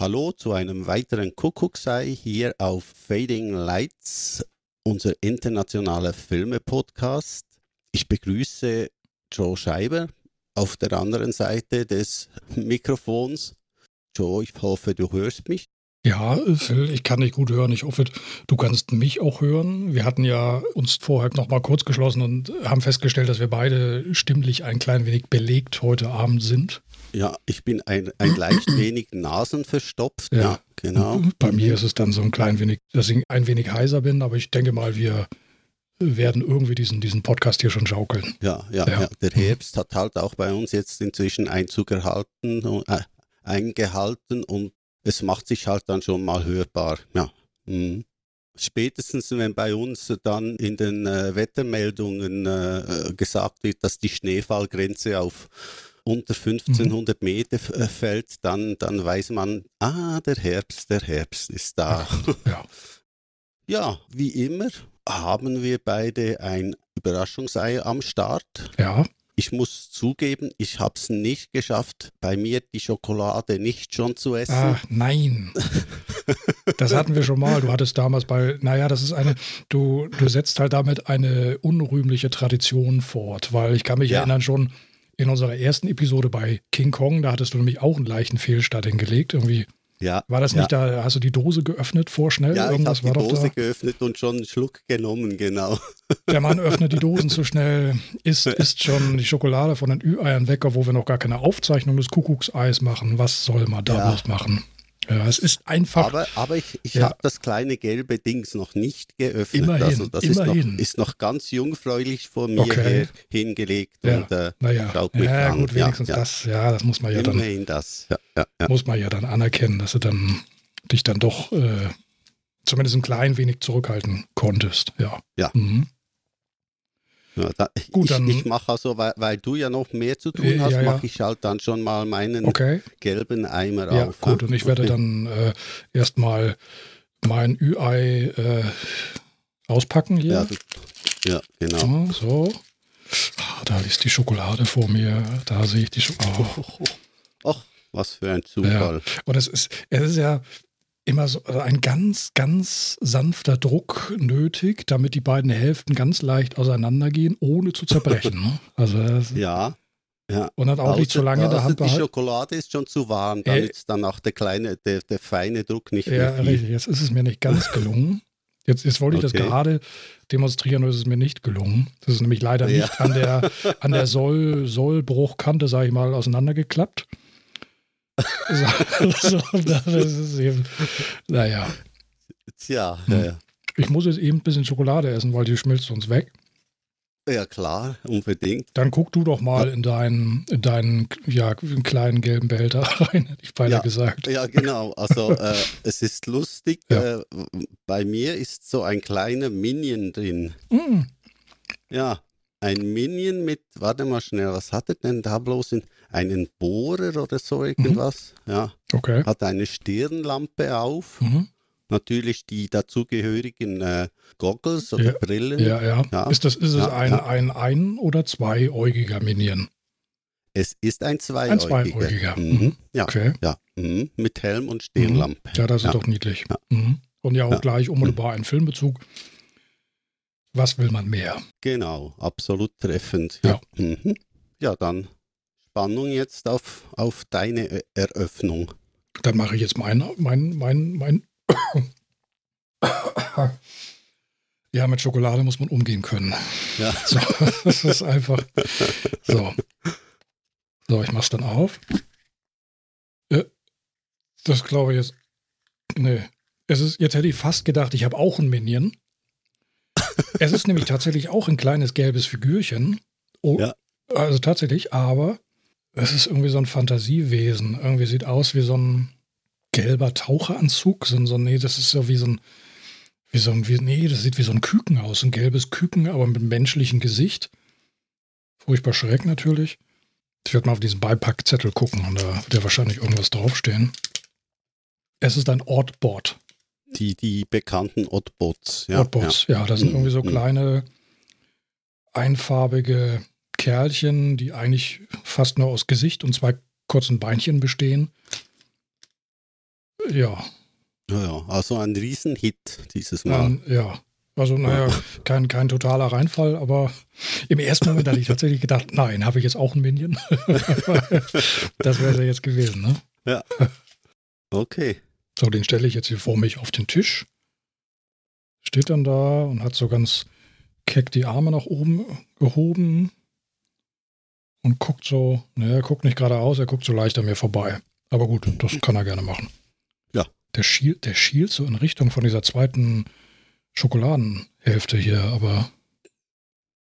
Hallo zu einem weiteren Kuckucksei hier auf Fading Lights, unser internationaler Filme-Podcast. Ich begrüße Joe Scheiber auf der anderen Seite des Mikrofons. Joe, ich hoffe, du hörst mich. Ja, Phil, ich kann dich gut hören. Ich hoffe, du kannst mich auch hören. Wir hatten ja uns vorher noch mal kurz geschlossen und haben festgestellt, dass wir beide stimmlich ein klein wenig belegt heute Abend sind. Ja, ich bin ein, ein leicht wenig nasenverstopft. Ja, ja, genau. Bei mir ist es dann so ein klein wenig, dass ich ein wenig heiser bin, aber ich denke mal, wir werden irgendwie diesen, diesen Podcast hier schon schaukeln. Ja, ja, ja. ja. Der Herbst hat halt auch bei uns jetzt inzwischen Einzug erhalten, äh, eingehalten und es macht sich halt dann schon mal hörbar. Ja. Mhm. Spätestens, wenn bei uns dann in den äh, Wettermeldungen äh, gesagt wird, dass die Schneefallgrenze auf unter 1500 mhm. Meter äh, fällt, dann, dann weiß man, ah, der Herbst, der Herbst ist da. Ja, ja wie immer haben wir beide ein Überraschungsei am Start. Ja. Ich muss zugeben, ich habe es nicht geschafft, bei mir die Schokolade nicht schon zu essen. Ach nein. das hatten wir schon mal. Du hattest damals bei, naja, das ist eine, du, du setzt halt damit eine unrühmliche Tradition fort, weil ich kann mich ja. erinnern schon in unserer ersten Episode bei King Kong, da hattest du nämlich auch einen leichten Fehlstart hingelegt. Irgendwie ja, war das nicht ja. da, hast du die Dose geöffnet vorschnell? Ja, Irgendwas ich habe die Dose geöffnet und schon einen Schluck genommen, genau. Der Mann öffnet die Dosen zu schnell, isst, isst schon die Schokolade von den Ü-Eiern weg, obwohl wir noch gar keine Aufzeichnung des Kuckuckseis machen. Was soll man da ja. bloß machen? Ja, es ist einfach. Aber, aber ich, ich ja. habe das kleine gelbe Dings noch nicht geöffnet. Immerhin, also das immerhin. Ist, noch, ist noch ganz jungfräulich vor mir okay. hingelegt ja. und äh, naja. schaut mich ja, an. gut, wenigstens das. Ja, das muss man ja immerhin dann. Immerhin das. Muss man ja dann anerkennen, dass du dann dich dann doch äh, zumindest ein klein wenig zurückhalten konntest. Ja. Ja. Mhm. Ja, da, Gut, ich, ich mache also, weil, weil, du ja noch mehr zu tun äh, hast, ja, ja. mache ich halt dann schon mal meinen okay. gelben Eimer ja, auf. Gut, und ich werde dann äh, erstmal mein Ü-Ei äh, auspacken hier. Ja, ja genau. So. Ah, da ist die Schokolade vor mir. Da sehe ich die Schokolade. Oh. Ach, was für ein Zufall. Ja. Und es ist, es ist ja, immer so also ein ganz, ganz sanfter Druck nötig, damit die beiden Hälften ganz leicht auseinandergehen, ohne zu zerbrechen. Ne? Also ja. Ja. Und dann auch also, nicht so lange also der Hand Die Schokolade ist schon zu warm, damit äh, dann auch der kleine, der, der feine Druck nicht ja, mehr richtig. Jetzt ist es mir nicht ganz gelungen. Jetzt, jetzt wollte ich okay. das gerade demonstrieren, aber es ist mir nicht gelungen. Das ist nämlich leider ja. nicht an der, an der Soll, Sollbruchkante, sage ich mal, auseinandergeklappt so, das ist eben, naja. Tja, hm. ja, ja. Ich muss jetzt eben ein bisschen Schokolade essen, weil die schmilzt uns weg. Ja, klar, unbedingt. Dann guck du doch mal in deinen, in deinen ja, kleinen gelben Behälter rein, hätte ich beinahe ja, gesagt. Ja, genau. Also, äh, es ist lustig. Ja. Äh, bei mir ist so ein kleiner Minion drin. Mm. Ja, ein Minion mit, warte mal schnell, was hat er denn da bloß? In, einen Bohrer oder so irgendwas? Mhm. Ja. Okay. Hat eine Stirnlampe auf. Mhm. Natürlich die dazugehörigen äh, Goggles oder ja. Brillen. Ja, ja, ja. Ist, das, ist es ein, ein ein- oder zweiäugiger Minion? Es ist ein zweiäugiger. Ein zweiäugiger. Mhm. mhm. Ja, okay. ja. Mhm. mit Helm und Stirnlampe. Ja, das ist doch niedlich. Mhm. Und ja auch gleich unmittelbar ein Filmbezug. Was will man mehr? Genau, absolut treffend. Ja, mhm. ja dann Spannung jetzt auf, auf deine Eröffnung. Dann mache ich jetzt mein, mein, mein, mein. ja, mit Schokolade muss man umgehen können. Ja. So, das ist einfach. So. So, ich mach's dann auf. Äh, das glaube ich jetzt. Nee. Es ist, jetzt hätte ich fast gedacht, ich habe auch ein Minion. es ist nämlich tatsächlich auch ein kleines gelbes Figürchen. Oh, ja. Also tatsächlich, aber es ist irgendwie so ein Fantasiewesen. Irgendwie sieht aus wie so ein gelber Taucheranzug. So, so, nee, das ist so wie so ein, wie so ein, wie, nee, das sieht wie so ein Küken aus. Ein gelbes Küken, aber mit menschlichem Gesicht. Furchtbar schräg natürlich. Ich werde mal auf diesen Beipackzettel gucken und da wird ja wahrscheinlich irgendwas draufstehen. Es ist ein Oddbot. Die, die bekannten Oddbots. Ja, Oddbots, ja. ja das sind irgendwie so mhm. kleine, einfarbige Kerlchen, die eigentlich fast nur aus Gesicht und zwei kurzen Beinchen bestehen. ja. Ja, ja, also ein Riesenhit dieses Mal. Ähm, ja. Also, naja, kein, kein totaler Reinfall, aber im ersten Moment hatte ich tatsächlich gedacht, nein, habe ich jetzt auch ein Minion? das wäre ja jetzt gewesen, ne? Ja. Okay. So, den stelle ich jetzt hier vor mich auf den Tisch. Steht dann da und hat so ganz keck die Arme nach oben gehoben und guckt so, ne, er guckt nicht geradeaus, er guckt so leicht an mir vorbei. Aber gut, das kann er gerne machen. Ja. Der schielt, der schielt so in Richtung von dieser zweiten Schokoladenhälfte hier, aber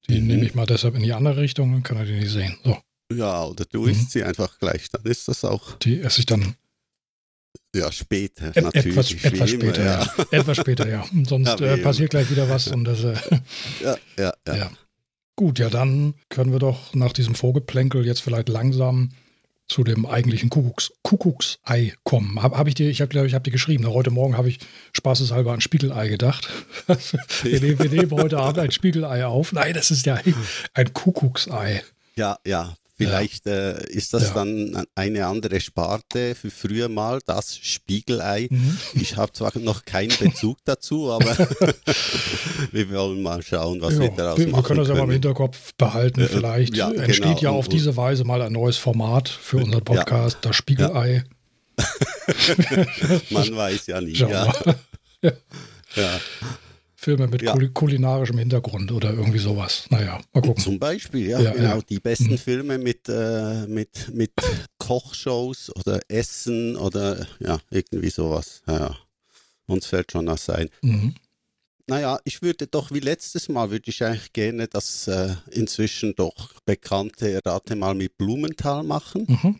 die Mhm. nehme ich mal deshalb in die andere Richtung, dann kann er die nicht sehen. So, Ja, oder du Mhm. isst sie einfach gleich, dann ist das auch die esse ich dann ja später et natürlich. etwas, etwas immer, später, ja. Etwas später, ja. Sonst Ja, äh, passiert gleich wieder was und das, äh, Ja, ja, ja. Ja. Gut, ja, dann können wir doch nach diesem Vorgeplänkel jetzt vielleicht langsam zu dem eigentlichen Kuckucks, Kuckucksei kommen. Habe hab ich dir, ich habe glaube ich, habe dir geschrieben. Heute Morgen habe ich spaßeshalber an Spiegelei gedacht. wir, nehmen, wir nehmen heute Abend ein Spiegelei auf. Nein, das ist ja ein, ein Kuckucksei. Ja, ja. Vielleicht äh, ist das Ja. dann eine andere Sparte für früher mal, das Spiegelei. Mhm. Ich habe zwar noch keinen Bezug dazu, aber wir wollen mal schauen, was wir Ja, daraus wir, wir machen können das ja mal im. Hinterkopf behalten. Äh, Vielleicht ja, entsteht genau. ja auf Und- diese Weise mal ein neues Format für unseren Podcast, das Spiegelei. Man weiß ja nie. Ja, wir. ja. Filme mit Ja. kuli kulinarischem Hintergrund oder irgendwie sowas. Naja, mal gucken. Zum Beispiel, ja, Ja, genau. ja. Die besten Mhm. Filme mit, äh, mit, mit Kochshows oder Essen oder ja, irgendwie sowas. Ja. Uns fällt schon was ein. Mhm. Naja, ich würde doch wie letztes Mal, würde ich eigentlich gerne das äh, inzwischen doch bekannte Rate mal mit Blumenthal machen Mhm.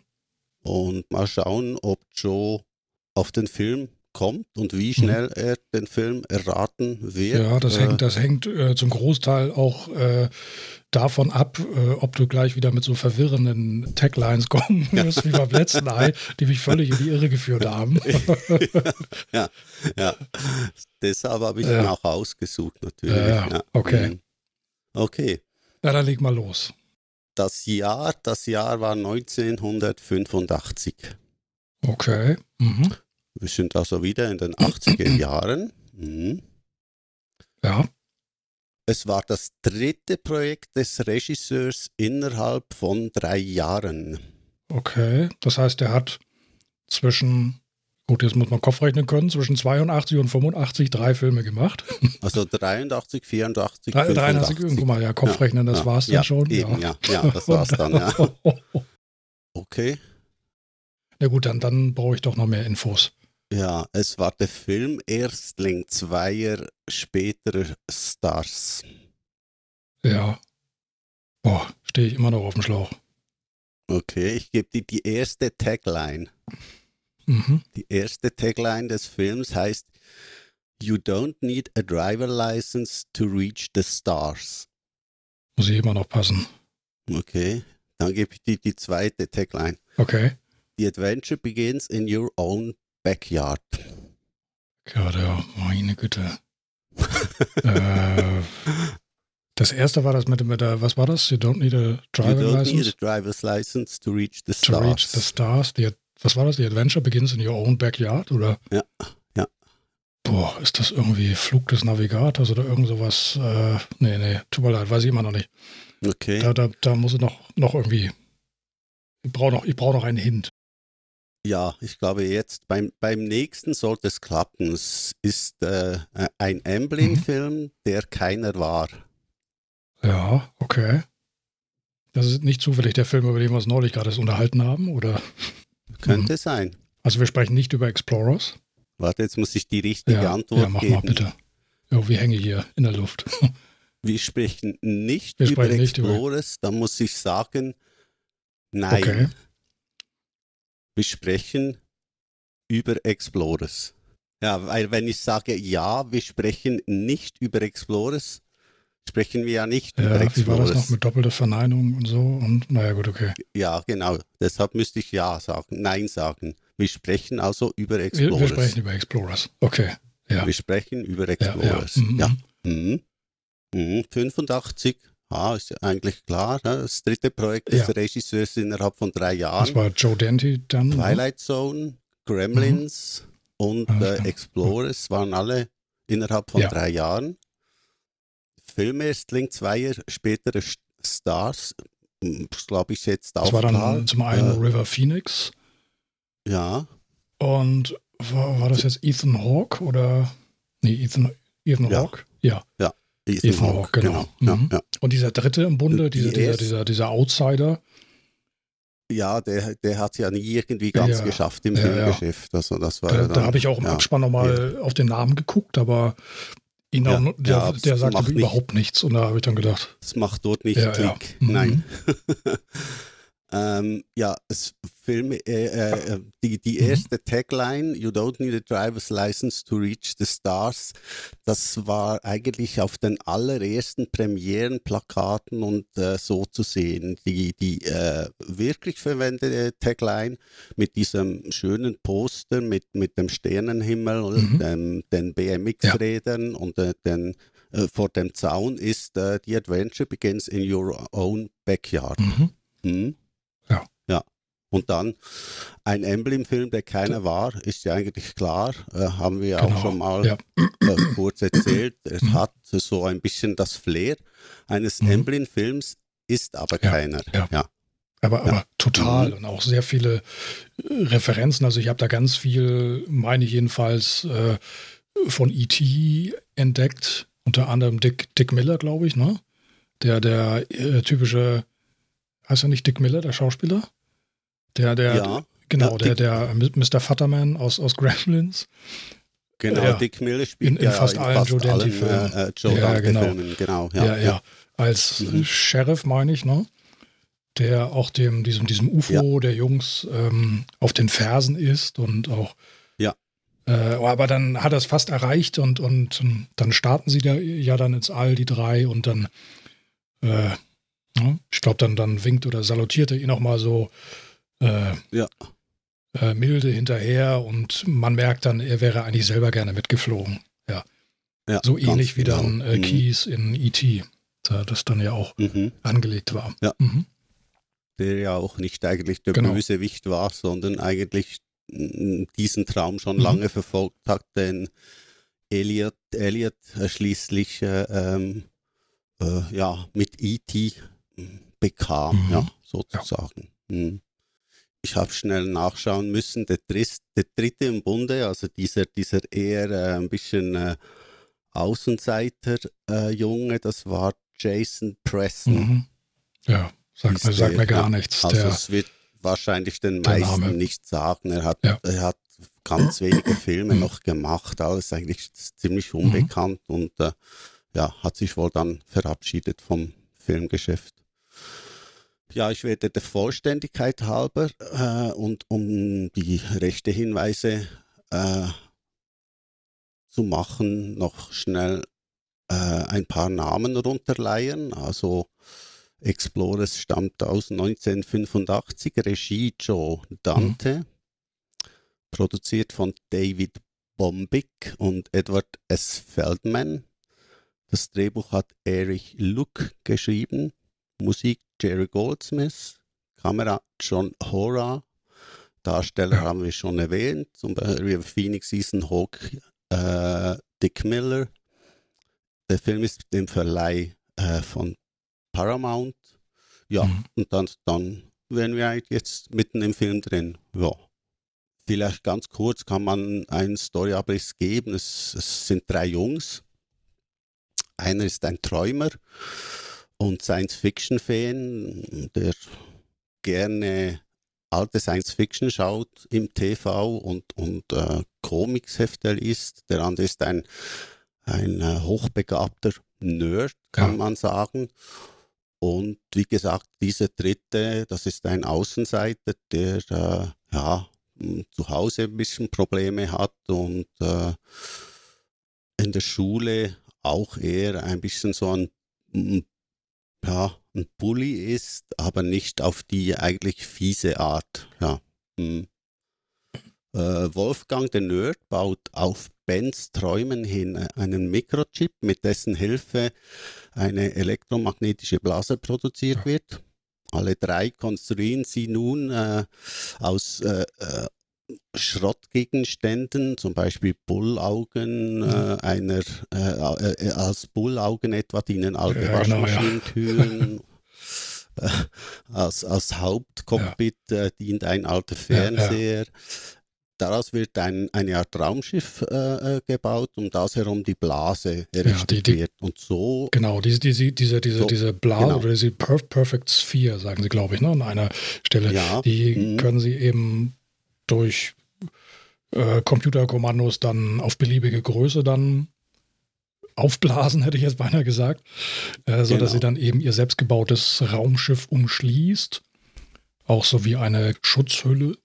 und mal schauen, ob Joe auf den Film kommt und wie schnell er den Film erraten wird. Mhm. Ja, das Äh, hängt, das hängt äh, zum Großteil auch äh, davon ab, äh, ob du gleich wieder mit so verwirrenden Taglines kommen wirst, wie beim letzten Ei, die mich völlig in die Irre geführt haben. ja, ja. Deshalb habe ich Ja. ihn auch ausgesucht, natürlich. Ja, ja, okay. Mhm. Okay. Ja, dann leg mal los. Das Jahr, das Jahr war 1985. Okay. Mhm. Wir sind also wieder in den 80er Jahren. Mhm. Ja. Es war das dritte Projekt des Regisseurs innerhalb von drei Jahren. Okay. Das heißt, er hat zwischen, gut, jetzt muss man Kopf rechnen können, zwischen 82 und 85 drei Filme gemacht. Also 83, 84, Drei- 85. 83, guck mal, ja, Kopfrechnen, das ja, war's dann ja, schon. Eben, ja. ja, das war's dann, ja. Okay. Na gut, dann, dann brauche ich doch noch mehr Infos. Ja, es war der Film Erstling zweier späterer Stars. Ja. Boah, stehe ich immer noch auf dem Schlauch. Okay, ich gebe dir die erste Tagline. Mhm. Die erste Tagline des Films heißt You don't need a driver license to reach the stars. Muss ich immer noch passen. Okay, dann gebe ich dir die zweite Tagline. Okay. The adventure begins in your own backyard. Ja, der, meine Güte. äh, das erste war das mit, mit der, was war das? You don't need a You driver don't need a license driver's license to reach the to stars. reach the stars. Die, was war das? The adventure begins in your own backyard? Oder? Ja, ja. Boah, ist das irgendwie Flug des Navigators oder irgend sowas? Äh, nee, nee, tut mir leid, weiß ich immer noch nicht. Okay. Da, da, da muss es noch, noch irgendwie. Ich brauche noch, ich brauch noch einen Hint. Ja, ich glaube jetzt beim, beim nächsten sollte es klappen. Es ist äh, ein Amblin-Film, der keiner war. Ja, okay. Das ist nicht zufällig der Film, über den wir uns neulich gerade unterhalten haben, oder? Könnte sein. Also wir sprechen nicht über Explorers. Warte, jetzt muss ich die richtige Ja, Antwort ja mach geben. mal bitte. Irgendwie hänge ich hier in der Luft. Wir sprechen nicht Wir über sprechen nicht über- Explorers, da muss ich sagen, nein. Okay. Wir sprechen über Explorers. Ja, weil wenn ich sage ja, wir sprechen nicht über Explorers, sprechen wir ja nicht über Ja, wie war Explorers. das noch mit doppelter Verneinung und so? Und naja, gut, okay. Ja, genau. Deshalb müsste ich ja sagen, nein sagen. Wir sprechen also über Wir, Explorers. wir sprechen über Explorers. Okay. Ja. Wir sprechen über Ja, Explorers. ja. Mhm. Ja. Mhm. Mhm. 85. Ah, ist ja eigentlich klar. Ne? Das dritte Projekt des Ja. Regisseurs innerhalb von drei Das Jahren. war Joe Dante dann. Twilight Zone, Gremlins, und Alles äh. Explorers waren alle innerhalb von Ja. drei Jahren. Filmerstling, zwei Jahre spätere St- Stars, glaube ich jetzt auch Das war dann klar. zum einen Äh, River Phoenix ja, und war, war das jetzt Ethan Hawke oder nee, Ethan, Ethan Ja. Hawke? Ja. Ethan Hawke, Hawke, genau. Ja, Mhm. ja. Und dieser dritte im Bunde, Die dieser, dieser, dieser, dieser Outsider, ja der, der hat ja nie irgendwie ganz Ja. geschafft im Ja, ja. Filmgeschäft. Also das war da, ja da dann, habe ich auch im ja. Abspann nochmal auf den Namen geguckt, aber ihn Ja, auch, der, ja, der sagte nicht- überhaupt nichts. Und da habe ich dann gedacht, Das macht dort nicht Ja, ja. Klick. Mhm. Nein. ähm, ja, es Film, äh, äh, die, die Mhm. erste Tagline, You don't need a driver's license to reach the stars, das war eigentlich auf den allerersten Premierenplakaten und äh, so zu sehen. Die, die äh, wirklich verwendete Tagline mit diesem schönen Poster, mit, mit dem Sternenhimmel, Mhm. dem, den BMX-Rädern und äh, den äh, vor dem Zaun ist äh, The Adventure begins in your own backyard. mhm. Mhm. Und dann ein Emblem-Film, der keiner war, ist ja eigentlich klar, äh, haben wir ja Genau, auch schon mal ja. äh, kurz erzählt. Es Mhm. hat so ein bisschen das Flair eines Mhm. Emblem-Films, ist aber Ja, keiner. ja. ja. Aber, aber total Mhm. und auch sehr viele äh, Referenzen. Also ich habe da ganz viel, meine ich jedenfalls, äh, von E.T. entdeckt. Unter anderem Dick, Dick Miller, glaube ich, ne? Der, der äh, typische, heißt er nicht Dick Miller, der Schauspieler? Der, der, ja, genau, der, der Mr. Futterman aus, aus Gremlins. genau. ja. Dick Miller spielt In- in ja fast allen Joe Dante-Filmen. äh, äh, Joe Ja, genau. Dante-Filmen, genau. Ja, Ja, ja. Als Mhm. Sheriff, meine ich, ne? Der auch dem, diesem, diesem UFO der Jungs ähm, auf den Fersen ist und auch. Ja. Äh, aber dann hat er es fast erreicht und, und dann starten sie da ja dann ins All, die drei, und dann, äh, ne? ich glaube, dann, dann winkt oder salutiert er ihn auch mal so äh, Ja. äh, milde hinterher und man merkt dann, er wäre eigentlich selber gerne mitgeflogen. Ja, So ganz ähnlich wie genau. dann äh, Mhm. Keys in E.T., da das dann ja auch Mhm. angelegt war. Ja. Mhm. der ja auch nicht eigentlich der Genau. Bösewicht war, sondern eigentlich diesen Traum schon Mhm. lange verfolgt hat, denn Elliot, Elliot äh, schließlich äh, ähm, äh, ja, mit E.T. bekam, Mhm. ja, sozusagen. Mhm. Ich habe schnell nachschauen müssen, der, Dris, der dritte im Bunde, also dieser, dieser eher äh, ein bisschen äh, Außenseiter-Junge, das war Jason Preston. Mhm. Ja, sagt, mir, sagt der, mir gar nichts. Also der, es wird wahrscheinlich den meisten Name. nicht sagen. Er hat, Ja. er hat ganz wenige Filme Mhm. noch gemacht, alles eigentlich ziemlich unbekannt und äh, ja, hat sich wohl dann verabschiedet vom Filmgeschäft. Ja, ich werde der Vollständigkeit halber äh, und um die rechte Hinweise äh, zu machen, noch schnell äh, ein paar Namen runterleihen. Also Explorers stammt aus 1985, Regie Joe Dante, produziert von David Bombik und Edward S. Feldman. Das Drehbuch hat Erich Luck geschrieben, Musik Jerry Goldsmith, Kamera John Hora, Darsteller haben wir schon erwähnt, zum Beispiel Phoenix, Ethan Hawke, äh, Dick Miller. Der Film ist im Verleih äh, von Paramount. Ja, Mhm. und dann, dann wären wir jetzt mitten im Film drin. Ja. Vielleicht ganz kurz kann man einen Storyabriss geben. Es, es sind drei Jungs. Einer ist ein Träumer und Science-Fiction-Fan, der gerne alte Science-Fiction schaut im TV und, und äh, Comicshefte liest. Der andere ist ein, ein äh, hochbegabter Nerd, kann Ja. man sagen. Und wie gesagt, dieser dritte, das ist ein Außenseiter, der äh, ja, m, zu Hause ein bisschen Probleme hat und äh, in der Schule auch eher ein bisschen so ein, m, ja, ein Bully ist, aber nicht auf die eigentlich fiese Art. Ja. hm. Äh, Wolfgang der Nerd baut auf Bens Träumen hin äh, einen Mikrochip, mit dessen Hilfe eine elektromagnetische Blase produziert wird. Alle drei konstruieren sie nun äh, aus äh, äh, Schrottgegenständen, zum Beispiel Bullaugen, Mhm. äh, einer äh, äh, als Bullaugen etwa dienen alte Ja, genau, ja. Waschmaschinentüren. Äh, als, als Hauptcockpit äh, dient ein alter Ja, ja. Fernseher. Daraus wird ein, eine Art Raumschiff äh, äh, gebaut, um das herum die Blase errichtet die- die- wird. Und so Genau, diese, diese, diese, diese, So, diese Blase genau. oder diese per Perfect Sphere, sagen sie, glaube ich, ne, an einer Stelle. Ja, Die mhm. können sie eben durch äh, Computerkommandos dann auf beliebige Größe dann aufblasen, hätte ich jetzt beinahe gesagt, äh, so Genau. dass sie dann eben ihr selbstgebautes Raumschiff umschließt, auch so wie eine Schutzhülle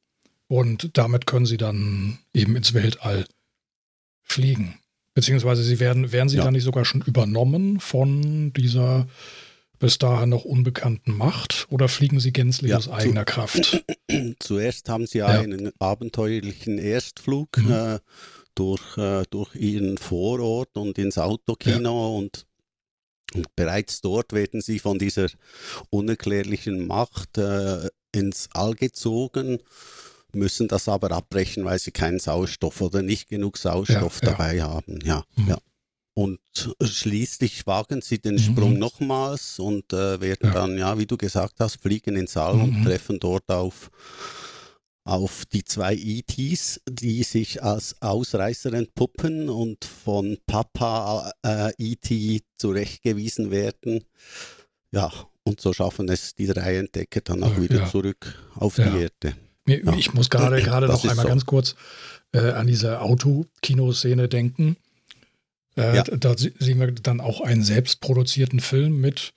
und damit können sie dann eben ins Weltall fliegen. Beziehungsweise sie werden, werden sie Ja. dann nicht sogar schon übernommen von dieser bis dahin noch unbekannten Macht oder fliegen sie gänzlich Ja, aus zu- eigener Kraft? Zuerst haben sie ja Ja. einen abenteuerlichen Erstflug Mhm. äh, durch, äh, durch ihren Vorort und ins Autokino und, und bereits dort werden sie von dieser unerklärlichen Macht äh, ins All gezogen, müssen das aber abbrechen, weil sie keinen Sauerstoff oder nicht genug Sauerstoff Ja, ja. dabei haben. Ja, Mhm. ja. Und schließlich wagen sie den Mhm. Sprung nochmals und äh, werden Ja. dann, ja, wie du gesagt hast, fliegen ins All und Mhm. treffen dort auf, auf die zwei ETs, die sich als Ausreißer entpuppen und von Papa äh, ET zurechtgewiesen werden. Ja, und so schaffen es die drei Entdecker dann auch wieder ja. zurück auf Ja. die Erde. Ich muss gerade gerade noch einmal so. ganz kurz äh, an diese Autokinoszene denken. Äh, Ja. Da se- sehen wir dann auch einen selbstproduzierten Film mit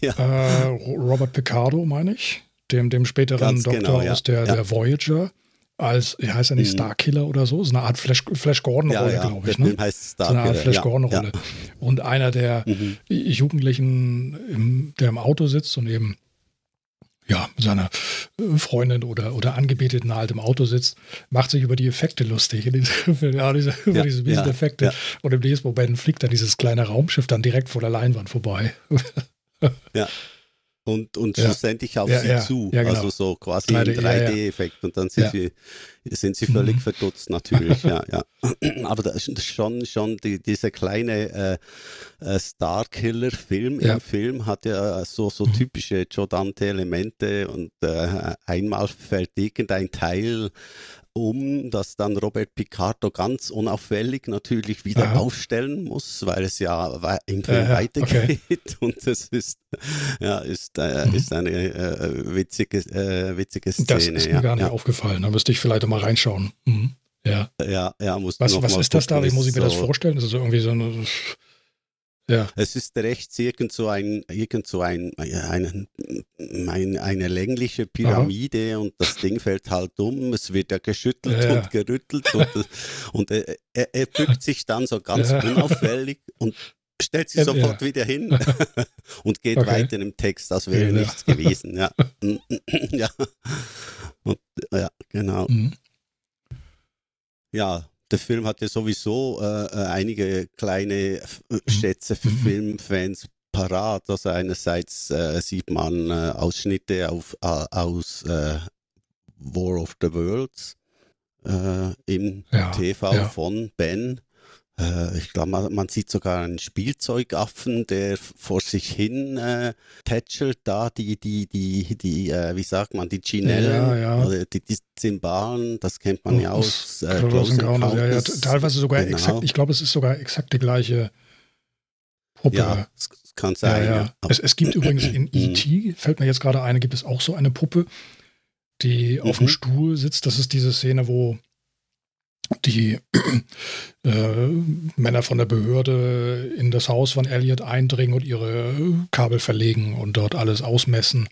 Ja. äh, Ro- Robert Picardo, meine ich, dem, dem späteren Ganz Doktor genau, ja. aus der, der Voyager. Als, heißt er nicht, Mhm. Starkiller oder so? So eine Art Flash, Flash Gordon-Rolle, glaube der ich. Ne? Film heißt So eine Art Starkiller. Flash Gordon-Rolle. Und einer der. Mhm. Jugendlichen, im, der im Auto sitzt und eben ja, mit seiner äh, Freundin oder, oder Angebeteten halt im Auto sitzt, macht sich über die Effekte lustig. In diesem Film, ja, diese, über Ja, diese ja, Effekte. ja. Und im nächsten Moment fliegt dann dieses kleine Raumschiff dann direkt vor der Leinwand vorbei. Und, und Ja. schlussendlich auf Ja, sie ja, zu. genau. Also so quasi 3D, ein ja, ja. 3D-Effekt. Und dann sind, sie, sind sie völlig Mhm. verdutzt natürlich. ja, ja. Aber das ist schon, schon die, dieser kleine äh, äh, Starkiller-Film im Film hat ja so, so Mhm. typische Joe Dante-Elemente und äh, einmal fällt irgendein Teil um, das dann Robert Picardo ganz unauffällig natürlich wieder Aha. aufstellen muss, weil es ja wei- im Film ja, weitergeht und das ist ja ist, äh, Mhm. ist eine äh, witzige äh, witzige Szene. Das ist mir ja, gar nicht ja, aufgefallen. Da müsste ich vielleicht mal reinschauen. Mhm. Ja. ja, ja, musst Was, was ist das da? Wie muss ich mir das so- vorstellen? Das ist irgendwie so eine. Ja. Es ist rechts irgend so ein, irgend so ein, ein, ein, eine längliche Pyramide und das Ding fällt halt um, es wird ja geschüttelt Ja, ja. und gerüttelt und, und er, er, er bückt sich dann so ganz unauffällig und stellt sich sofort wieder hin und geht Okay. weiter im Text, als wäre Ja. nichts gewesen. Ja. ja. Und, ja, genau. Mhm. Ja, der Film hat ja sowieso äh, äh, einige kleine äh, Schätze für Mhm. Filmfans parat. Also einerseits äh, sieht man äh, Ausschnitte auf, äh, aus War of the Worlds im Ja, TV ja. von Ben. Äh, ich glaube, man, man sieht sogar einen Spielzeugaffen, der vor sich hin äh, tätschelt, da die, die, die, die, äh, wie sagt man, die Chinellen, Ja, ja. oder die, die Zimbalen, das kennt man ja aus äh, Close Encounters, ja, ja, teilweise sogar Genau. exakt, ich glaube, es ist sogar exakt die gleiche Puppe. Ja, es kann sein. ja. Ja, Es, es gibt übrigens in. E.T., fällt mir jetzt gerade eine, gibt es auch so eine Puppe, die auf dem Mhm. Stuhl sitzt. Das ist diese Szene, wo die äh, Männer von der Behörde in das Haus von Elliot eindringen und ihre Kabel verlegen und dort alles ausmessen.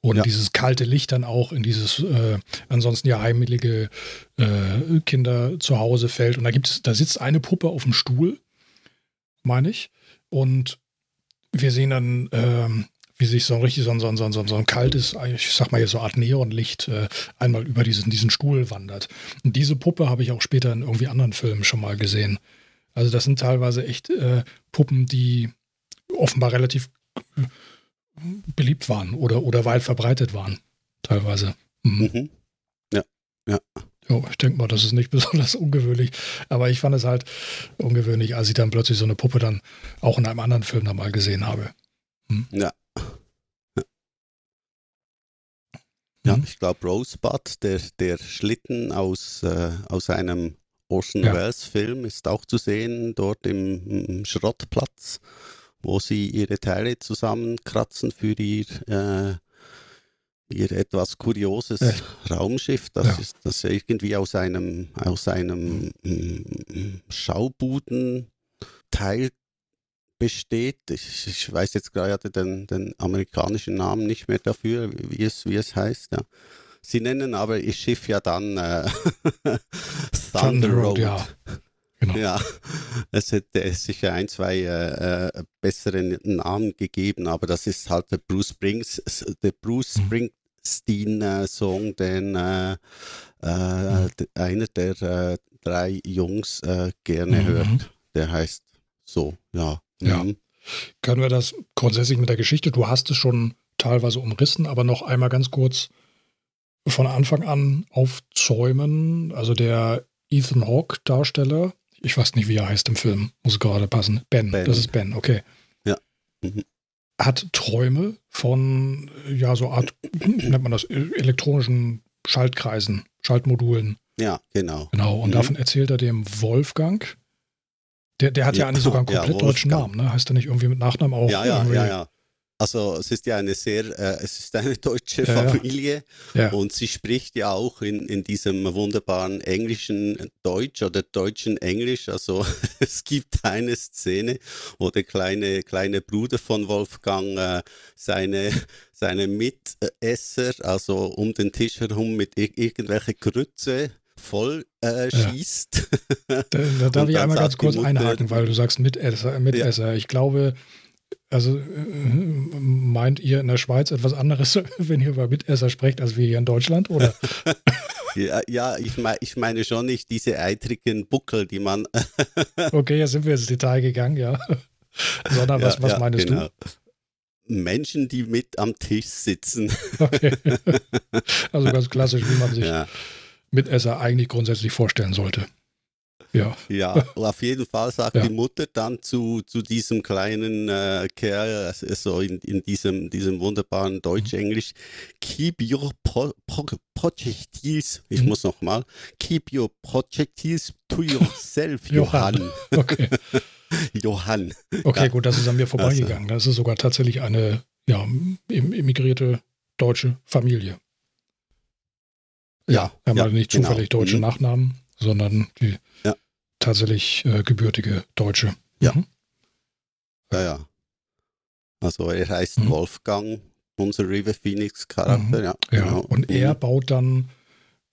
Und Ja. dieses kalte Licht dann auch in dieses äh, ansonsten ja heimelige äh, Kinder zu Hause fällt. Und da gibt es, da sitzt eine Puppe auf dem Stuhl, meine ich. Und wir sehen dann, ähm, wie sich so ein richtig so ein, so ein, so ein, so ein, kaltes, ich sag mal hier so eine Art Neonlicht äh, einmal über diesen, diesen Stuhl wandert. Und diese Puppe habe ich auch später in irgendwie anderen Filmen schon mal gesehen. Also das sind teilweise echt äh, Puppen, die offenbar relativ äh, beliebt waren oder, oder weit verbreitet waren. Teilweise. Mhm. Mhm. Ja, ja. Jo, ich denke mal, das ist nicht besonders ungewöhnlich. Aber ich fand es halt ungewöhnlich, als ich dann plötzlich so eine Puppe dann auch in einem anderen Film da mal gesehen habe. Hm? Ja. Ja, hm? ich glaube Rosebud, der, der Schlitten aus, äh, aus einem Orson ja. Welles Film ist auch zu sehen, dort im, im, Schrottplatz, wo sie ihre Teile zusammenkratzen für ihr äh, ihr etwas kurioses ja. Raumschiff, das, ja. ist, das irgendwie aus einem, aus einem mm, Schaubudenteil besteht. Ich, weiß jetzt gerade den, den amerikanischen Namen nicht mehr dafür, wie es, wie es heißt. Ja. Sie nennen aber ihr Schiff ja dann äh, Thunder Road. Ja. Genau. ja, es hätte sicher ein, zwei äh, äh, bessere Namen gegeben, aber das ist halt der Bruce Springs, der Bruce mhm. Spring, Steen-Song, den äh, äh, einer der äh, drei Jungs äh, gerne mhm. hört. Der heißt so, ja. Ja. Mhm. Können wir das grundsätzlich mit der Geschichte, du hast es schon teilweise umrissen, aber noch einmal ganz kurz von Anfang an aufzäumen. Also der Ethan Hawke Darsteller, ich weiß nicht, wie er heißt im Film, muss gerade passen. Ben, ben. das ist Ben, okay. Ja. Mhm hat Träume von, ja, so Art, nennt man das, elektronischen Schaltkreisen, Schaltmodulen. Ja, genau. Genau, und mhm. davon erzählt er dem Wolfgang. Der, der hat ja, ja eigentlich sogar einen komplett ja, deutschen Namen, ne? Heißt er nicht irgendwie mit Nachnamen auch? Ja, ja, ja, ja. Also es ist ja eine sehr, äh, es ist eine deutsche Familie ja. und sie spricht ja auch in, in diesem wunderbaren englischen Deutsch oder deutschen Englisch. Also es gibt eine Szene, wo der kleine, kleine Bruder von Wolfgang äh, seine, seine Mitesser, also um den Tisch herum mit ir irgendwelche Grütze voll äh, schießt. Ja. Da, da darf ich einmal ganz kurz einhaken, weil du sagst Mitesser. Mitesser. Ja. Ich glaube, also äh, meint ihr in der Schweiz etwas anderes, wenn ihr über Mitesser sprecht, als wir hier in Deutschland, oder? ja, ja, ich, mein, ich meine schon nicht diese eitrigen Buckel, die man. okay, jetzt sind wir ins Detail gegangen, ja. Sondern was, ja, was ja, meinest genau. du? Menschen, die mit am Tisch sitzen. okay. Also ganz klassisch, wie man sich ja. Mitesser eigentlich grundsätzlich vorstellen sollte. Ja. Ja, auf jeden Fall sagt ja. die Mutter dann zu, zu diesem kleinen äh, Kerl, also in, in diesem, diesem wunderbaren Deutsch-Englisch, keep your pro, pro, projectiles, ich mhm. muss nochmal, keep your projectiles to yourself, Johann. Okay. Johann. Okay, ja. gut, das ist an mir vorbeigegangen. Also. Das ist sogar tatsächlich eine ja, emigrierte deutsche Familie. Ja, ja wir haben ja, halt nicht genau. zufällig deutsche mhm. Nachnamen, sondern die ja. tatsächlich äh, gebürtige Deutsche. Ja. Mhm. Ja, ja. Also er heißt mhm. Wolfgang, unser River Phoenix Charakter. Mhm. Ja, ja. Genau. und er mhm. baut dann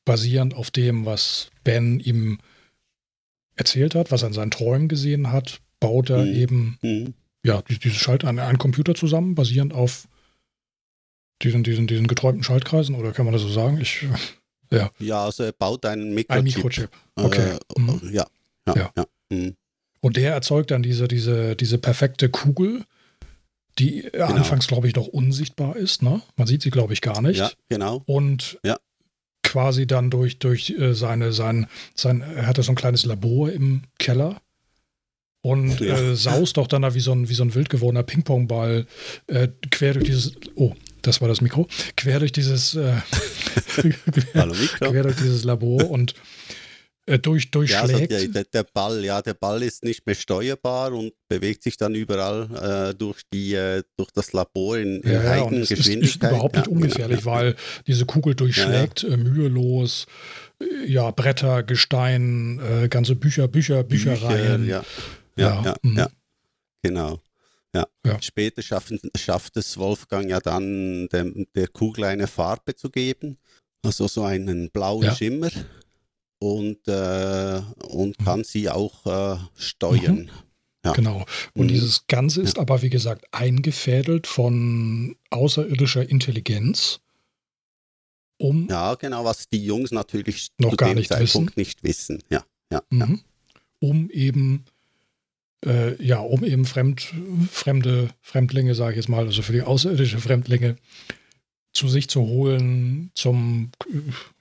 basierend auf dem, was Ben ihm erzählt hat, was er in seinen Träumen gesehen hat, baut er mhm. eben ja diese Schalt an einen Computer zusammen, basierend auf diesen, diesen, diesen geträumten Schaltkreisen, oder kann man das so sagen? Ich ja. Ja, also er baut einen Mikrochip. Ein Mikrochip. Okay. Äh, mhm. ja. Ja. ja. ja. Mhm. Und der erzeugt dann diese, diese, diese perfekte Kugel, die genau. anfangs, glaube ich, noch unsichtbar ist. Ne? Man sieht sie, glaube ich, gar nicht. Ja, genau. Und ja. quasi dann durch, durch äh, seine, sein, sein, er hatte so ein kleines Labor im Keller und ja. äh, saust doch dann da wie so ein, wie so ein wild gewordener Ping-Pong-Ball äh, quer durch dieses, oh, das war das Mikro, quer durch dieses, äh, Mikro. quer durch dieses Labor und äh, durch, durchschlägt. Ja, also der, der, Ball, ja, der Ball ist nicht mehr steuerbar und bewegt sich dann überall äh, durch, die, äh, durch das Labor in, in ja, eigenen ja, Geschwindigkeit. Ist, ist überhaupt nicht ja, ungefährlich, genau. weil diese Kugel durchschlägt äh, mühelos äh, ja, Bretter, Gestein, äh, ganze Bücher, Bücher, Büchereien. Bücher, ja, ja, ja, ja, genau. Ja. ja. Später schaffen, schafft es Wolfgang ja dann dem, der Kugel eine Farbe zu geben, also so einen blauen ja. Schimmer und, äh, und kann mhm. sie auch äh, steuern. Mhm. Ja. Genau. Und mhm. dieses Ganze ist aber, wie gesagt, eingefädelt von außerirdischer Intelligenz. Um ja, genau, was die Jungs natürlich noch zu gar dem nicht Zeitpunkt wissen. nicht wissen. Ja, ja, mhm. ja. Um eben äh, ja, um eben Fremd, fremde Fremdlinge, sage ich jetzt mal, also für die außerirdische Fremdlinge zu sich zu holen, zum,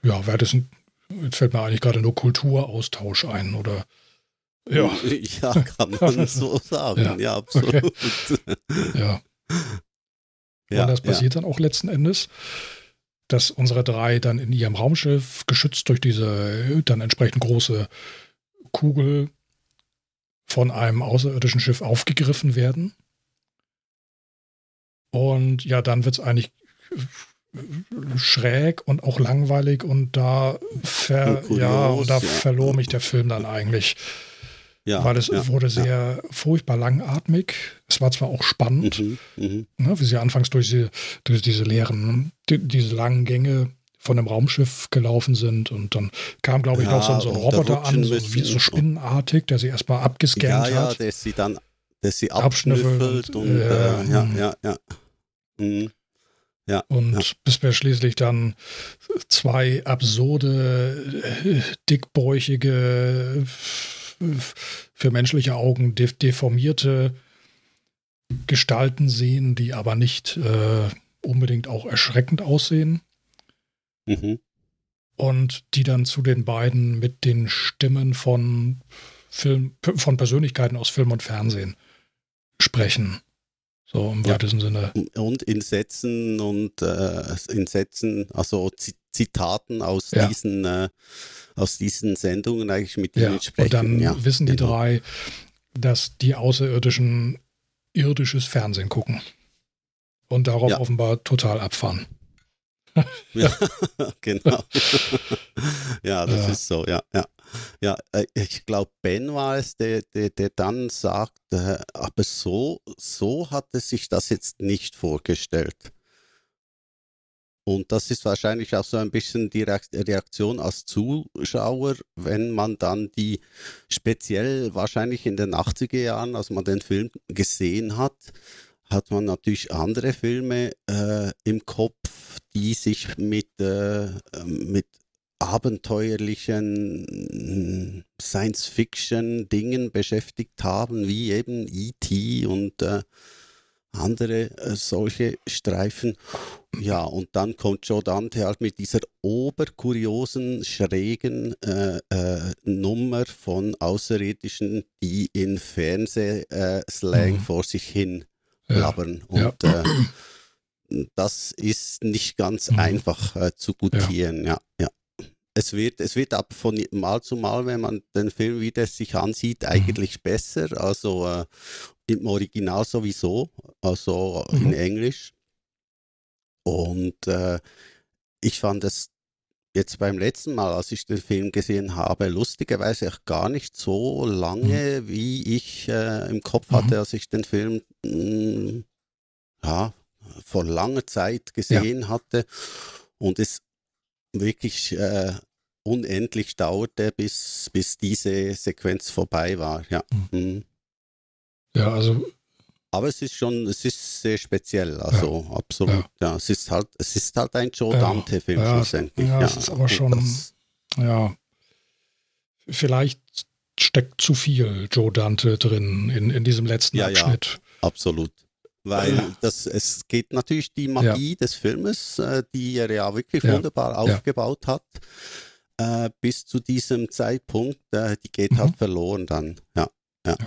ja, weitesten Jetzt fällt mir eigentlich gerade nur Kulturaustausch ein, oder? Ja. ja, kann man so sagen. Ja, ja absolut. Okay. Ja. ja. Und das passiert ja. dann auch letzten Endes, dass unsere drei dann in ihrem Raumschiff geschützt durch diese dann entsprechend große Kugel von einem außerirdischen Schiff aufgegriffen werden. Und ja, dann wird es eigentlich schräg und auch langweilig und da, ver, kurios, ja, und da ja. verlor mich der Film dann eigentlich. Ja, weil es ja, wurde sehr ja. furchtbar langatmig. Es war zwar auch spannend, mhm, mhm. ne, wie sie anfangs durch, die, durch diese leeren, die, diese langen Gänge von dem Raumschiff gelaufen sind und dann kam, glaube ich, noch so, so ein Roboter an, so, wie so spinnenartig, der sie erstmal abgescannt ja, hat. Ja, der sie dann, der sie abschnüffelt und, und äh, ja, mhm. ja, ja. Mhm. Ja, und ja. bis wir schließlich dann zwei absurde, äh, dickbäuchige, für menschliche Augen deformierte Gestalten sehen, die aber nicht äh, unbedingt auch erschreckend aussehen. Mhm. Und die dann zu den beiden mit den Stimmen von Film, von Persönlichkeiten aus Film und Fernsehen sprechen. So im ja. weitesten Sinne. Und in Sätzen und äh, in Sätzen, also Zitaten aus ja. diesen äh, aus diesen Sendungen eigentlich mit ja. sprechen. Und dann ja, wissen die genau. drei, dass die Außerirdischen irdisches Fernsehen gucken. Und darauf offenbar total abfahren. ja, genau. ja, das ist so, ja, ja. Ja, äh, ich glaube, Ben war es, der, der, der dann sagt, äh, aber so, so hat er sich das jetzt nicht vorgestellt. Und das ist wahrscheinlich auch so ein bisschen die Reaktion als Zuschauer, wenn man dann die, speziell wahrscheinlich in den 80er Jahren, als man den Film gesehen hat, hat man natürlich andere Filme äh, im Kopf, die sich mit, äh, mit abenteuerlichen Science-Fiction-Dingen beschäftigt haben, wie eben E.T. und äh, andere äh, solche Streifen. Ja, und dann kommt Joe Dante halt mit dieser oberkuriosen, schrägen äh, äh, Nummer von Außerirdischen, die in Fernsehslang mhm. vor sich hin blabbern. Ja. Und ja. Äh, das ist nicht ganz mhm. einfach äh, zu gutieren, ja. ja es wird, es wird ab von Mal zu Mal, wenn man den Film wieder sich ansieht, mhm. eigentlich besser. Also äh, im Original sowieso, also mhm. in Englisch. Und äh, ich fand es jetzt beim letzten Mal, als ich den Film gesehen habe, lustigerweise auch gar nicht so lange, mhm. wie ich äh, im Kopf mhm. hatte, als ich den Film mh, hm, ja, vor langer Zeit gesehen ja. hatte. Und es wirklich äh, unendlich dauerte, bis, bis diese Sequenz vorbei war. Ja. Mhm. mhm. Ja, also. Aber es ist schon, es ist sehr speziell, also ja, absolut. Ja. ja. es ist halt, es ist halt ein Joe Dante-Film ja, schlussendlich. Ja, es ist aber schon, ja, vielleicht steckt zu viel Joe Dante drin in, in diesem letzten Abschnitt. Ja, absolut weil das, es geht natürlich die Magie des Filmes, äh, die er ja wirklich wunderbar aufgebaut hat, äh, bis zu diesem Zeitpunkt, äh, die geht halt mhm. halt verloren dann. Ja, ja,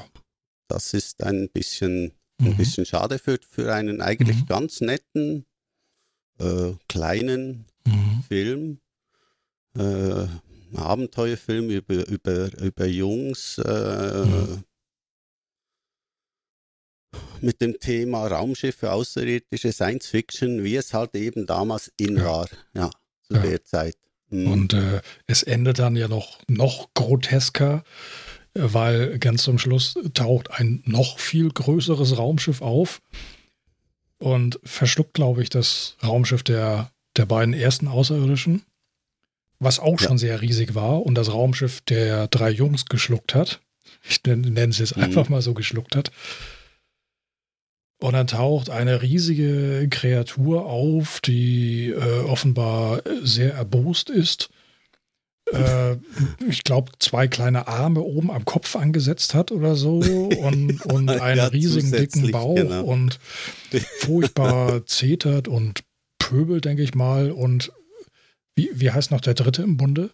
Das ist ein bisschen, ein mhm. bisschen schade für, für einen eigentlich mhm. ganz netten, äh, kleinen mhm. Film. Äh, Abenteuerfilm über, über, über Jungs, äh, mhm mit dem Thema Raumschiffe, außerirdische Science Fiction, wie es halt eben damals in war, ja, zu ja. der Zeit. Mhm. Und äh, es endet dann ja noch, noch grotesker, weil ganz zum Schluss taucht ein noch viel größeres Raumschiff auf und verschluckt, glaube ich, das Raumschiff der, der beiden ersten Außerirdischen, was auch ja. schon sehr riesig war und das Raumschiff der drei Jungs geschluckt hat. Ich nenne es jetzt mhm. einfach mal so geschluckt hat. Und dann taucht eine riesige Kreatur auf, die äh, offenbar sehr erbost ist. Äh, ich glaube, zwei kleine Arme oben am Kopf angesetzt hat oder so und, und einen ja, riesigen dicken Bauch genau. und furchtbar zetert und pöbelt, denke ich mal. Und wie, wie heißt noch der dritte im Bunde?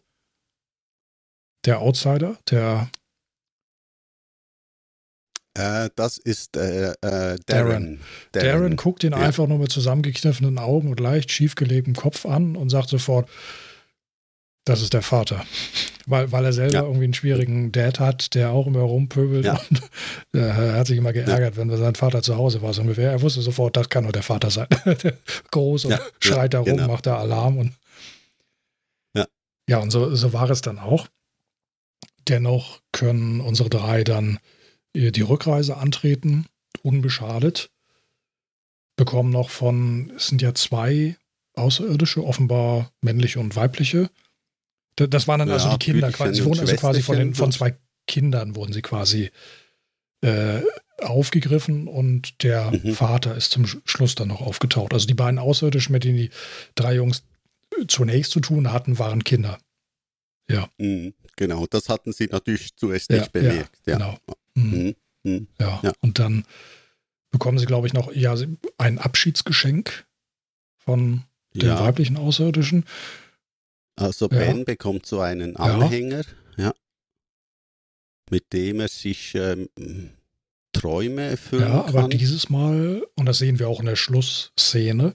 der Outsider, der Äh, das ist äh, äh, Darren. Darren. Darren guckt ihn Ja. einfach nur mit zusammengekniffenen Augen und leicht schiefgelegtem Kopf an und sagt sofort, das ist der Vater. Weil, weil er selber Ja. irgendwie einen schwierigen Dad hat, der auch immer rumpöbelt Ja. und äh, er hat sich immer geärgert, wenn sein Vater zu Hause war. So ungefähr. Er wusste sofort, das kann nur der Vater sein. Groß und Ja, schreit da ja, rum, genau. macht da Alarm und Ja. ja, und so, so war es dann auch. Dennoch können unsere drei dann äh, die Rückreise antreten, unbeschadet. Bekommen noch von, es sind ja zwei Außerirdische, offenbar männliche und weibliche. Da- Das waren dann also Ja, die Kinder quasi. Sie wurden also quasi von, den, von zwei Kindern wurden sie quasi äh, aufgegriffen und der Mhm. Vater ist zum Sch- Schluss dann noch aufgetaucht. Also die beiden Außerirdischen, mit denen die drei Jungs zunächst zu tun hatten, waren Kinder. Mhm, genau, das hatten sie natürlich zuerst Ja, nicht bemerkt. Ja, Genau. Mhm. Mhm, mhm. Ja. Ja. Und dann bekommen sie, glaube ich, noch ja, ein Abschiedsgeschenk von den ja. weiblichen Außerirdischen. Also Ja. Ben bekommt so einen Anhänger, ja. mit dem er sich ähm, Träume erfüllen Ja, aber kann. dieses Mal, und das sehen wir auch in der Schlussszene,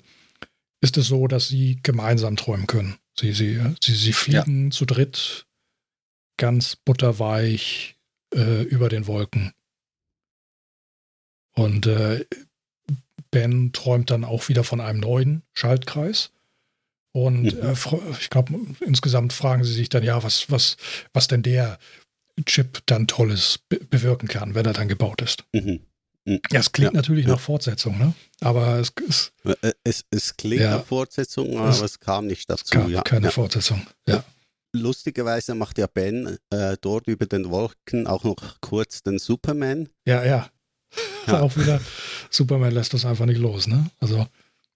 ist es so, dass sie gemeinsam träumen können. Sie, sie, sie, sie fliegen zu dritt ganz butterweich äh, über den Wolken. Und äh, Ben träumt dann auch wieder von einem neuen Schaltkreis. Und Mhm. äh, ich glaube, insgesamt fragen sie sich dann, ja, was, was, was denn der Chip dann Tolles be bewirken kann, wenn er dann gebaut ist. Mhm. Ja, es klingt Ja, natürlich ja. nach Fortsetzung, ne? Aber es, es Äh, Es, es klingt Ja. nach Fortsetzung, Es aber es kam nicht dazu. ja. keine. Fortsetzung. Ja. Lustigerweise macht ja Ben äh, dort über den Wolken auch noch kurz den Superman. Ja, ja. Ja. Auch wieder, Superman lässt das einfach nicht los, ne? Also,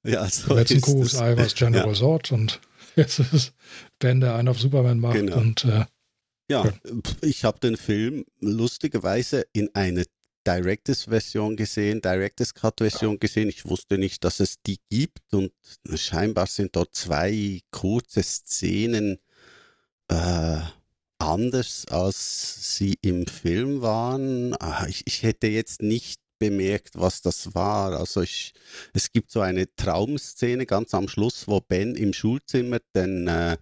Ja, so letzten ist es. Kuckucksei war es General Ja. Zod und jetzt ist es Ben, der einen auf Superman macht. Genau. Und äh, Ja, ich habe den Film lustigerweise in einer Directors Version gesehen, Directors Cut Version gesehen. Ich wusste nicht, dass es die gibt und scheinbar sind dort zwei kurze Szenen äh, anders, als sie im Film waren. Ah, Ich, ich hätte jetzt nicht bemerkt, was das war. Also ich, es gibt so eine Traumszene ganz am Schluss, wo Ben im Schulzimmer den äh,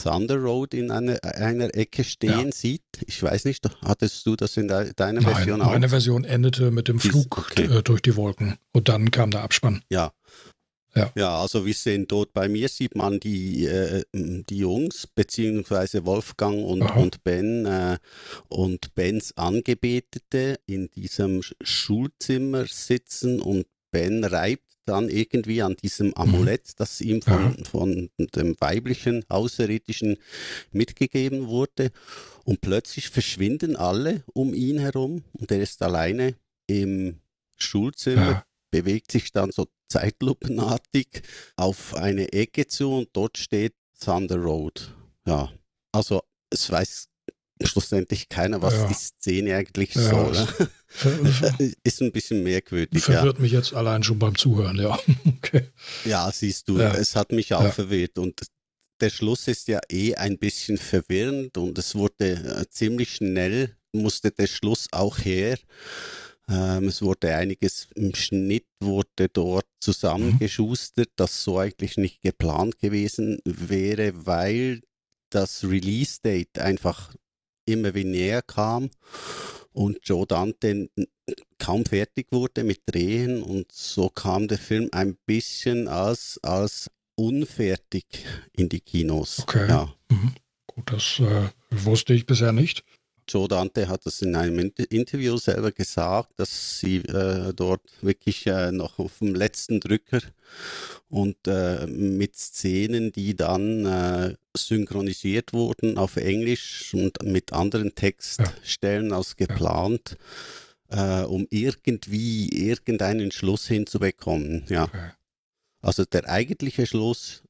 Thunder Road in einer, einer Ecke stehen sieht. Ich weiß nicht, hattest du das in de, deiner nein, Version auch? meine Version endete mit dem Flug okay. äh, durch die Wolken. Und dann kam der Abspann. Ja. Ja. Ja, also wir sehen dort, bei mir sieht man die, äh, die Jungs, beziehungsweise Wolfgang und, Aha. und Ben äh, und Bens Angebetete in diesem Sch- Schulzimmer sitzen und Ben reibt dann irgendwie an diesem Amulett, das ihm von, von dem weiblichen Außerirdischen mitgegeben wurde. Und plötzlich verschwinden alle um ihn herum und er ist alleine im Schulzimmer Ja. bewegt sich dann so zeitlupenartig auf eine Ecke zu und dort steht Thunder Road. Ja, also es weiß schlussendlich keiner, was Ja. die Szene eigentlich Ja, soll. ver Ist ein bisschen merkwürdig, ja. verwirrt mich jetzt allein schon beim Zuhören, ja. Okay. Ja, siehst du, Ja. es hat mich auch Ja. verwirrt und der Schluss ist ja eh ein bisschen verwirrend und es wurde äh, ziemlich schnell, musste der Schluss auch her. Ähm, es wurde einiges im Schnitt wurde dort zusammengeschustert, das so eigentlich nicht geplant gewesen wäre, weil das Release-Date einfach immer wie näher kam und Joe Dante kaum fertig wurde mit Drehen und so kam der Film ein bisschen als, als unfertig in die Kinos. Okay. Ja. Mhm. Gut, das äh, wusste ich bisher nicht. Joe Dante hat es in einem Inter Interview selber gesagt, dass sie äh, dort wirklich äh, noch auf dem letzten Drücker und äh, mit Szenen, die dann äh, synchronisiert wurden auf Englisch und mit anderen Textstellen als geplant, äh, um irgendwie irgendeinen Schluss hinzubekommen. Ja. Okay. Also der eigentliche Schluss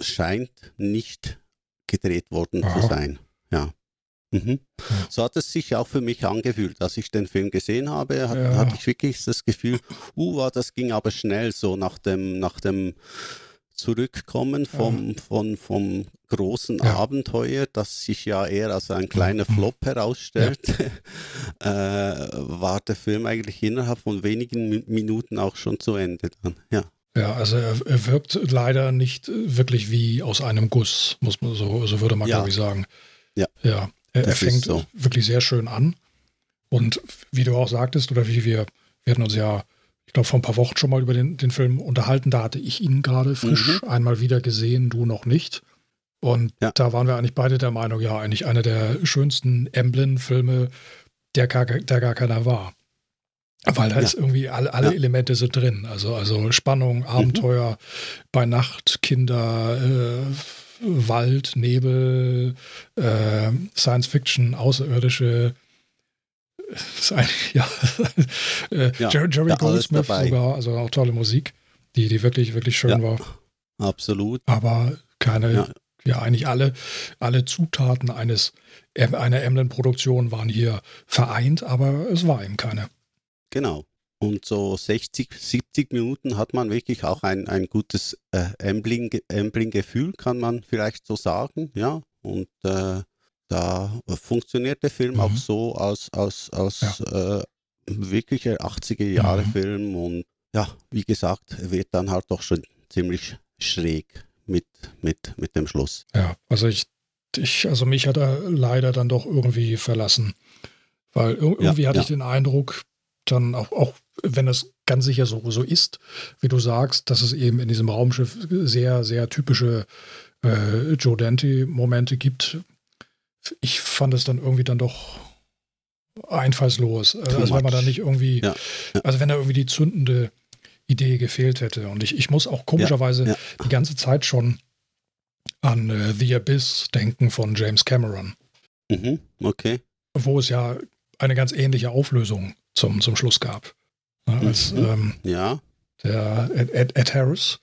scheint nicht gedreht worden Aha. zu sein. Ja. Mhm. Ja. So hat es sich auch für mich angefühlt. Als ich den Film gesehen habe, hat, Ja. hatte ich wirklich das Gefühl, uh, das ging aber schnell so nach dem, nach dem zurückkommen vom, von, vom großen Ja. Abenteuer, das sich ja eher als ein kleiner Mhm. Flop herausstellt, äh, war der Film eigentlich innerhalb von wenigen Mi- Minuten auch schon zu Ende dann. Ja, Ja, also er, er wirkt leider nicht wirklich wie aus einem Guss, muss man so, so würde man Ja. glaube ich sagen. Ja. Ja, er, er fängt so. wirklich sehr schön an. Und wie du auch sagtest, oder wie wir, wir hatten uns ja, ich glaube, vor ein paar Wochen schon mal über den, den Film unterhalten, da hatte ich ihn gerade frisch einmal wieder gesehen, du noch nicht. Und Ja. da waren wir eigentlich beide der Meinung, ja, eigentlich einer der schönsten Emblem-Filme, der gar, der gar keiner war. Weil da Ja. ist irgendwie alle, alle Ja. Elemente sind drin. Also, also Spannung, Abenteuer, bei Nacht, Kinder, äh, Wald, Nebel, äh, Science Fiction, Außerirdische. Eigentlich, ja. äh, Ja, Jerry, Jerry Goldsmith sogar, also auch tolle Musik, die, die wirklich, wirklich schön Ja. war. absolut. Aber keine, ja, Ja. eigentlich alle, alle Zutaten eines, einer Emblem-Produktion waren hier vereint, aber es war eben keine. Genau. Und so 60, 70 Minuten hat man wirklich auch ein, ein gutes äh, Ambling- Ambling-Gefühl, kann man vielleicht so sagen. Ja. Und äh, da funktioniert der Film Mhm. auch so als, als, als äh, wirklicher 80er-Jahre-Film. Und ja, wie gesagt, er wird dann halt doch schon ziemlich schräg mit, mit, mit dem Schluss. Ja, also ich, ich, also mich hat er leider dann doch irgendwie verlassen. Weil ir- irgendwie hatte ja. ich den Eindruck, dann auch, auch wenn das ganz sicher so, so ist, wie du sagst, dass es eben in diesem Raumschiff sehr, sehr typische äh, Joe Dante-Momente gibt. Ich fand es dann irgendwie dann doch einfallslos. Also, Too also wenn man da nicht irgendwie, Ja, ja. also wenn da irgendwie die zündende Idee gefehlt hätte. Und ich, ich muss auch komischerweise ja. die ganze Zeit schon an äh, The Abyss denken von James Cameron, Mhm, okay. wo es ja eine ganz ähnliche Auflösung zum, zum Schluss gab. Ja, als Mhm. ähm, Ja, der Ed, Ed, Harris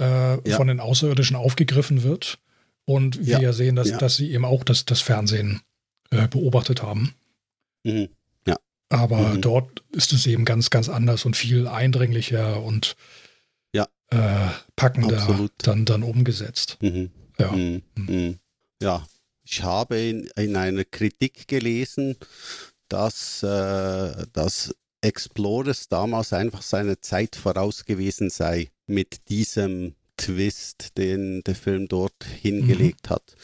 äh, Ja. von den Außerirdischen aufgegriffen wird und wir Ja. ja sehen, dass, Ja. dass sie eben auch das, das Fernsehen äh, beobachtet haben. mhm. Aber Mhm. dort ist es eben ganz, ganz anders und viel eindringlicher und Ja. äh, packender Absolut. dann, dann umgesetzt. Mhm. Ja. Mhm. Ja, ich habe in, in einer Kritik gelesen, dass, äh, dass Explorers damals einfach seiner Zeit voraus gewesen sei mit diesem Twist, den der Film dort hingelegt hat.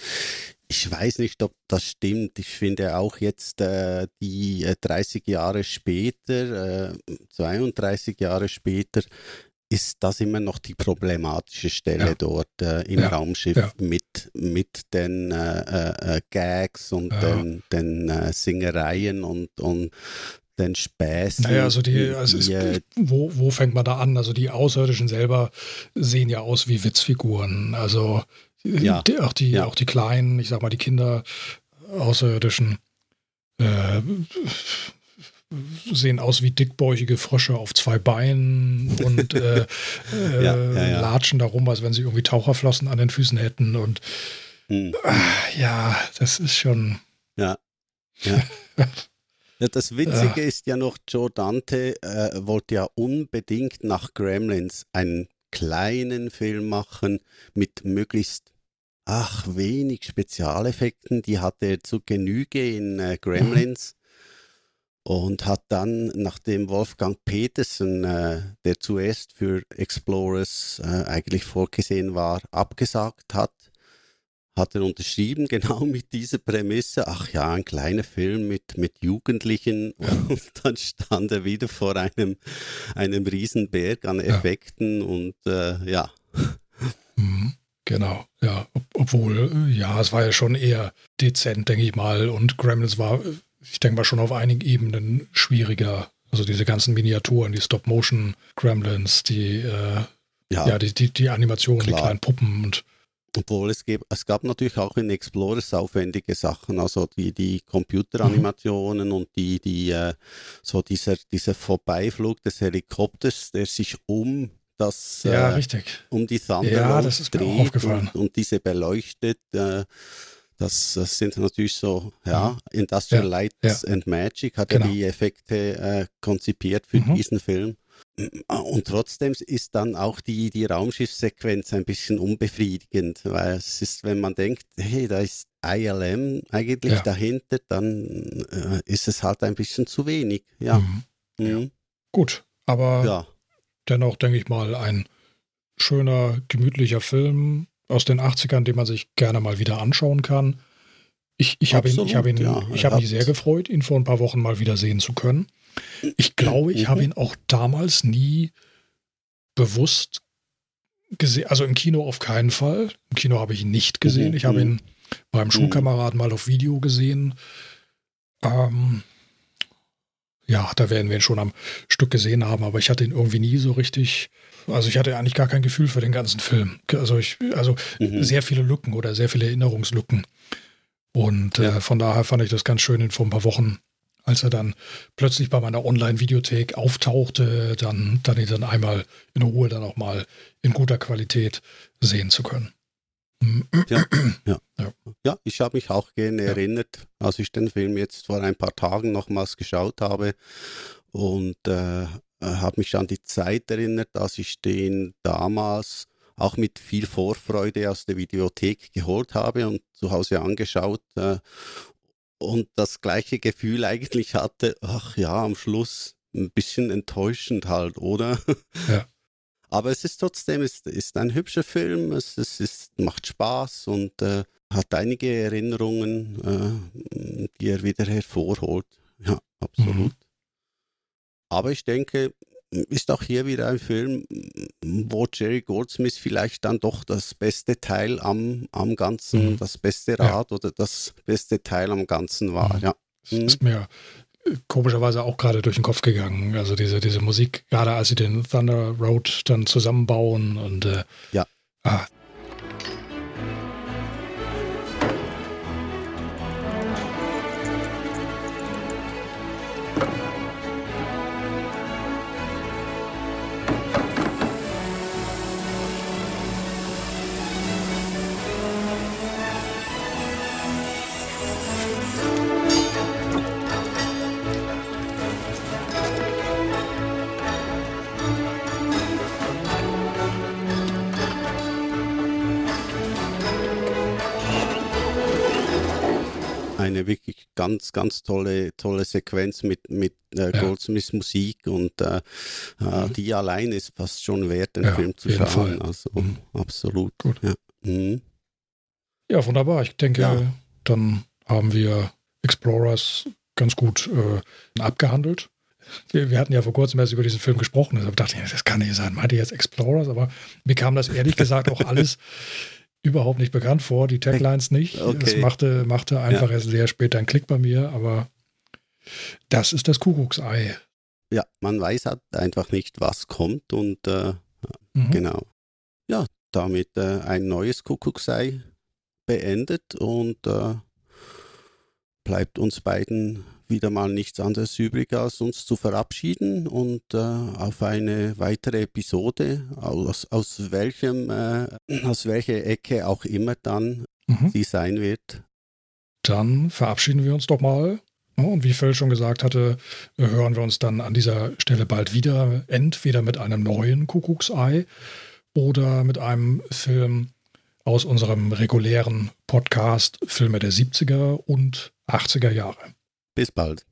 Ich weiß nicht, ob das stimmt. Ich finde auch jetzt äh, die äh, 30 Jahre später, äh, 32 Jahre später, ist das immer noch die problematische Stelle Ja. dort äh, im Ja, Raumschiff ja. mit, mit den äh, äh, Gags und den, den Singereien und, und den Späßen. Naja, also die, die, es wo, wo fängt man da an? Also die Außerirdischen selber sehen ja aus wie Witzfiguren. Also Ja. die, auch, die, Ja. auch die kleinen, ich sag mal, die Kinder Außerirdischen äh, sehen aus wie dickbäuchige Frösche auf zwei Beinen und äh, äh, Ja, latschen da rum, als wenn sie irgendwie Taucherflossen an den Füßen hätten. Und hm. ah, ja, das ist schon. Ja. Ja. ja, das Witzige ist ja noch, Joe Dante äh, wollte ja unbedingt nach Gremlins einen kleinen Film machen mit möglichst, ach, wenig Spezialeffekten. Die hatte er zu Genüge in äh, Gremlins. Und hat dann, nachdem Wolfgang Petersen, äh, der zuerst für Explorers äh, eigentlich vorgesehen war, abgesagt hat, hat er unterschrieben, genau mit dieser Prämisse, ach ja, ein kleiner Film mit, mit Jugendlichen und dann stand er wieder vor einem, einem riesen Berg an Ja. Effekten und äh, ja, Mhm, Genau, ja. Ob, obwohl, äh, ja, es war ja schon eher dezent, denke ich mal. Und Gremlins war, äh, ich denke mal, schon auf einigen Ebenen schwieriger. Also diese ganzen Miniaturen, die Stop-Motion-Gremlins, die, äh, ja, ja, die, die, die Animationen, die kleinen Puppen und obwohl es, gab, es gab natürlich auch in Explorers aufwendige Sachen, also die, die Computeranimationen und die, die, äh, so dieser, dieser Vorbeiflug des Helikopters, der sich um das ja, äh, richtig. um die Thunder Ja, das ist dreht aufgefallen. Und, und diese beleuchtet, äh, das, das sind natürlich so, ja, Industrial Ja, Lights and Magic hat Genau. ja die Effekte äh, konzipiert für Mhm. diesen Film. Und trotzdem ist dann auch die, die Raumschiffsequenz ein bisschen unbefriedigend, weil es ist, wenn man denkt, hey, da ist ILM eigentlich ja. dahinter, dann äh, ist es halt ein bisschen zu wenig. Ja. Mhm. Mhm. Gut, aber ja. dennoch denke ich mal ein schöner, gemütlicher Film aus den 80ern, den man sich gerne mal wieder anschauen kann. Ich, ich habe ihn, ich hab ihn, ja, ich hab mich sehr gefreut, ihn vor ein paar Wochen mal wieder sehen zu können. Ich glaube, ich mhm. habe ihn auch damals nie bewusst gesehen. Also im Kino auf keinen Fall. Im Kino habe ich ihn nicht gesehen. Mhm. Ich habe ihn beim mhm. Schulkameraden mal auf Video gesehen. Ähm, ja, da werden wir ihn schon am Stück gesehen haben, aber ich hatte ihn irgendwie nie so richtig. Also ich hatte eigentlich gar kein Gefühl für den ganzen Film. Also ich, also mhm. sehr viele Lücken oder sehr viele Erinnerungslücken. Und ja. äh, von daher fand ich das ganz schön in vor ein paar Wochen als er dann plötzlich bei meiner Online-Videothek auftauchte, dann, dann ihn dann einmal in Ruhe dann auch mal in guter Qualität sehen zu können. Ja, ja. ja. ja ich habe mich auch gerne ja. erinnert, als ich den Film jetzt vor ein paar Tagen nochmals geschaut habe und äh, habe mich an die Zeit erinnert, dass ich den damals auch mit viel Vorfreude aus der Videothek geholt habe und zu Hause angeschaut äh, und das gleiche Gefühl eigentlich hatte, ach ja, am Schluss ein bisschen enttäuschend halt, oder? Ja. Aber es ist trotzdem, es ist ein hübscher Film, es, es ist, macht Spaß und äh, hat einige Erinnerungen, äh, die er wieder hervorholt. Ja, absolut. Mhm. Aber ich denke, ist auch hier wieder ein Film, wo Jerry Goldsmith vielleicht dann doch das beste Teil am, am Ganzen, mhm. das beste Rad ja. oder das beste Teil am Ganzen war. Mhm. Ja. Das ist mir äh, komischerweise auch gerade durch den Kopf gegangen. Also diese, diese Musik, gerade als sie den Thunder Road dann zusammenbauen und äh, ja. Ah, eine wirklich ganz, ganz tolle, tolle Sequenz mit, mit äh, Goldsmiths Musik und äh, äh, mhm. die allein ist fast schon wert, den ja, Film zu schauen. Fall. Also mhm. absolut. Gut. Ja. Mhm. ja, wunderbar. Ich denke, ja. dann haben wir Explorers ganz gut äh, abgehandelt. Wir, wir, hatten ja vor kurzem erst über diesen Film gesprochen, deshalb dachte ich, das kann nicht sein. Meinte jetzt Explorers, aber mir kam das ehrlich gesagt auch alles überhaupt nicht bekannt vor, die Taglines nicht. Okay. Es machte, machte einfach ja. erst sehr spät einen Klick bei mir, aber das ist das Kuckucksei. Ja, man weiß halt einfach nicht, was kommt und äh, mhm. genau. Ja, damit äh, ein neues Kuckucksei beendet und äh, bleibt uns beiden wieder mal nichts anderes übrig, als uns zu verabschieden und äh, auf eine weitere Episode, aus, aus, welchem, äh, aus welcher Ecke auch immer dann mhm. sie sein wird. Dann verabschieden wir uns doch mal. Und wie Phil schon gesagt hatte, hören wir uns dann an dieser Stelle bald wieder, entweder mit einem neuen Kuckucksei oder mit einem Film aus unserem regulären Podcast Filme der 70er und 80er Jahre. Bis bald.